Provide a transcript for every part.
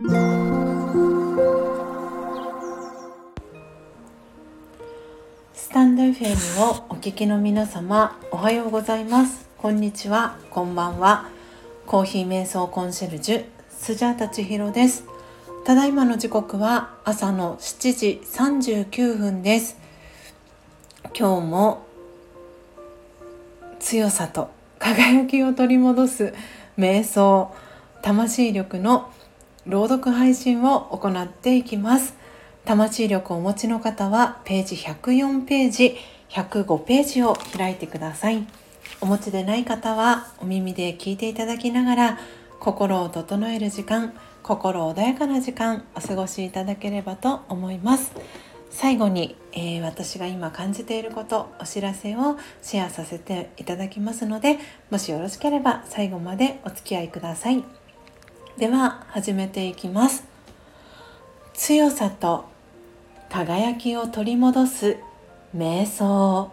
スタンド FM をお聞きの皆様おはようございます。こんにちは。こんばんは。コーヒー瞑想コンシェルジュスジャータチヒロです。ただいまの時刻は朝の7時39分です。今日も強さと輝きを取り戻す瞑想魂力の朗読配信を行っていきます。魂力をお持ちの方はページ104ページ105ページを開いてください。お持ちでない方はお耳で聞いていただきながら心を整える時間心穏やかな時間お過ごしいただければと思います。最後に、えー、私が今感じていることお知らせをシェアさせていただきますのでもしよろしければ最後までお付き合いください。では始めていきます。強さと輝きを取り戻す瞑想。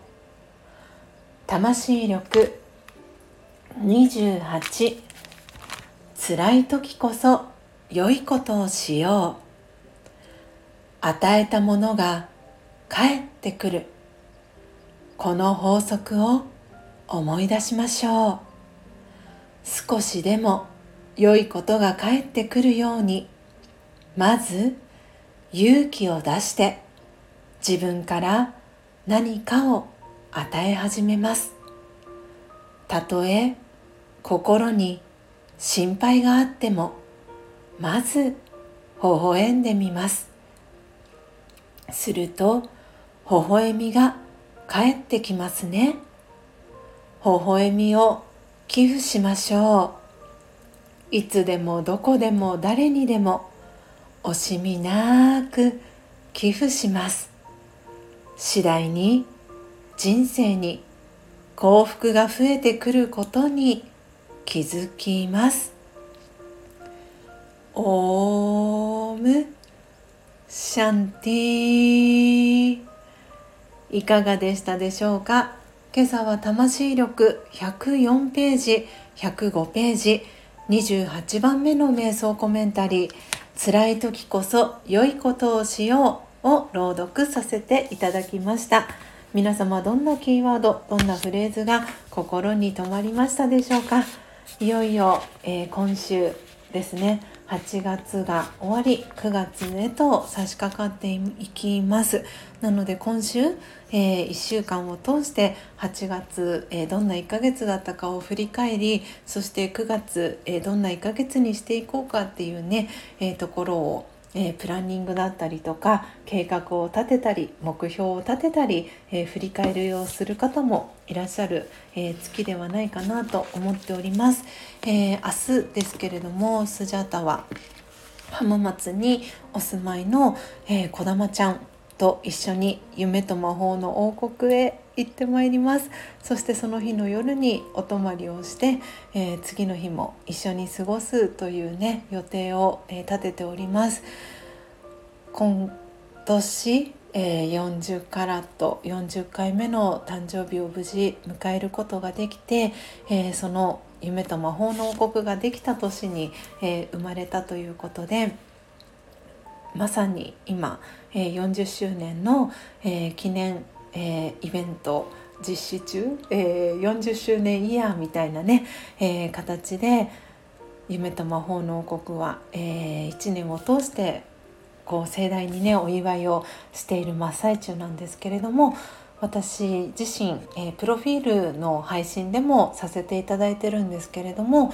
魂力28辛い時こそ良いことをしよう。与えたものが返ってくる。この法則を思い出しましょう。少しでも良いことが返ってくるように。まず勇気を出して自分から何かを与え始めます。たとえ心に心配があってもまず微笑んでみます。すると微笑みが返ってきますね。微笑みを寄付しましょう。いつでもどこでも誰にでも惜しみなく寄付します。次第に人生に幸福が増えてくることに気づきます。オームシャンティいかがでしたでしょうか？今朝は魂力104ページ105ページ。28番目の瞑想コメンタリー辛い時こそ良いことをしようを朗読させていただきました。皆様どんなキーワードどんなフレーズが心に留まりましたでしょうか？いよいよ、えー、今週ですね。8月が終わり9月へと差し掛かっていきます。なので今週、えー、1週間を通して8月、えー、どんな1ヶ月だったかを振り返りそして9月、えー、どんな1ヶ月にしていこうかっていうね、えところをえー、プランニングだったりとか計画を立てたり目標を立てたり、えー、振り返りをする方もいらっしゃる、えー、月ではないかなと思っております、え明日ですけれどもスジャータは浜松にお住まいの、えー、小玉ちゃんと一緒に夢と魔法の王国へ行ってまいります。そしてその日の夜にお泊まりをして、えー、次の日も一緒に過ごすというね予定を、えー、立てております。今年、えー、40カラット40回目の誕生日を無事迎えることができて、えその夢と魔法の王国ができた年に、え生まれたということでまさに今、え40周年の、え記念え、イベント実施中、え、40周年イヤーみたいなね、え、形で夢と魔法の王国は、え、1年を通してこう盛大にねお祝いをしている真っ最中なんですけれども私自身、え、プロフィールの配信でもさせていただいてるんですけれども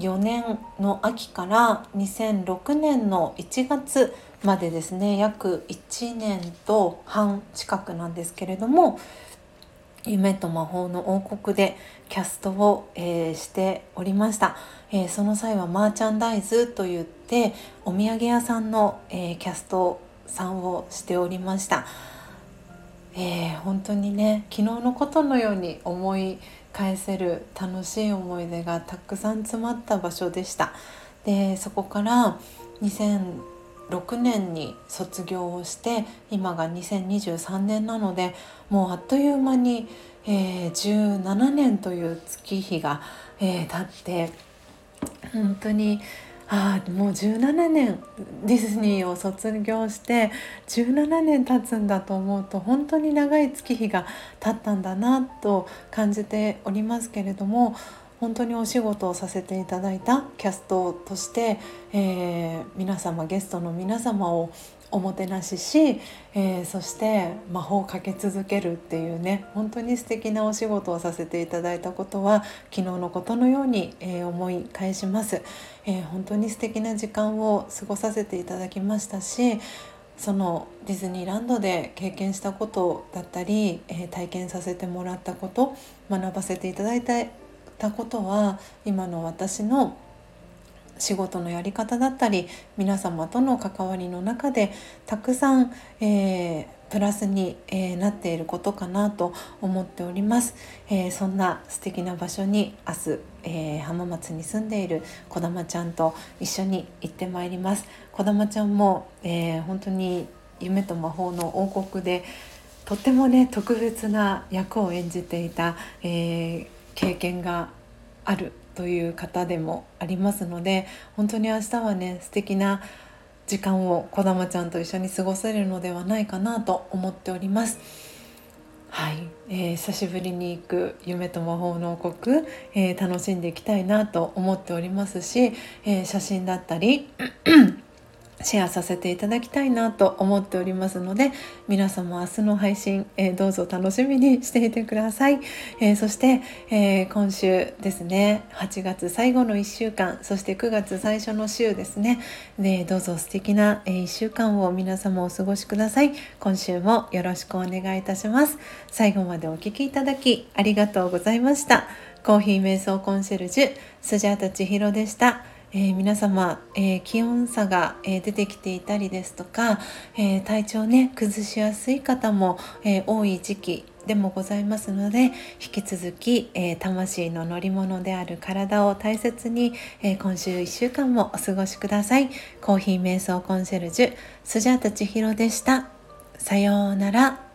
2004年の秋から2006年の1月までですね。約1年と半近くなんですけれども夢と魔法の王国でキャストを、えー、しておりました、えー、その際はマーチャンダイズといってお土産屋さんの、えー、キャストさんをしておりました、え本当にね昨日のことのように思い返せる楽しい思い出がたくさん詰まった場所でした。でそこから2006年に卒業をして今が2023年なのでもうあっという間に、えー、17年という月日が、えー、経って本当にああもう17年ディズニーを卒業して17年経つんだと思うと本当に長い月日が経ったんだなと感じておりますけれども本当にお仕事をさせていただいたキャストとして、えー、皆様ゲストの皆様をおもてなしし、えー、そして魔法をかけ続けるっていうね本当に素敵なお仕事をさせていただいたことは昨日のことのように、えー、思い返します、えー、本当に素敵な時間を過ごさせていただきましたしそのディズニーランドで経験したことだったり、え体験させてもらったこと学ばせていただいたたことは今の私の仕事のやり方だったり皆様との関わりの中でたくさん、えー、プラスに、えー、なっていることかなと思っております、えー、そんな素敵な場所に明日、え浜松に住んでいるこだまちゃんと一緒に行ってまいります。こだまちゃんも、え本当に夢と魔法の王国でとってもね特別な役を演じていた、え経験があるという方でもありますので本当に明日はね素敵な時間をこだまちゃんと一緒に過ごせるのではないかなと思っております。はい、えー、久しぶりに行く夢と魔法の王国、えー、楽しんでいきたいなと思っておりますし、えー、写真だったりシェアさせていただきたいなと思っておりますので皆様明日の配信、えー、どうぞ楽しみにしていてください、えー、そして、えー、今週ですね8月最後の1週間そして9月最初の週ですね。でどうぞ素敵な、え1週間を皆様お過ごしください。今週もよろしくお願いいたします。最後までお聴きいただきありがとうございました。コーヒー瞑想コンシェルジュスジャータ千尋でした。えー、皆様、えー、気温差が、えー、出てきていたりですとか、え体調ね崩しやすい方も、え多い時期でもございますので引き続き、え魂の乗り物である体を大切に、え今週1週間もお過ごしください。コーヒー瞑想コンシェルジュスジャータ千尋でした。さようなら。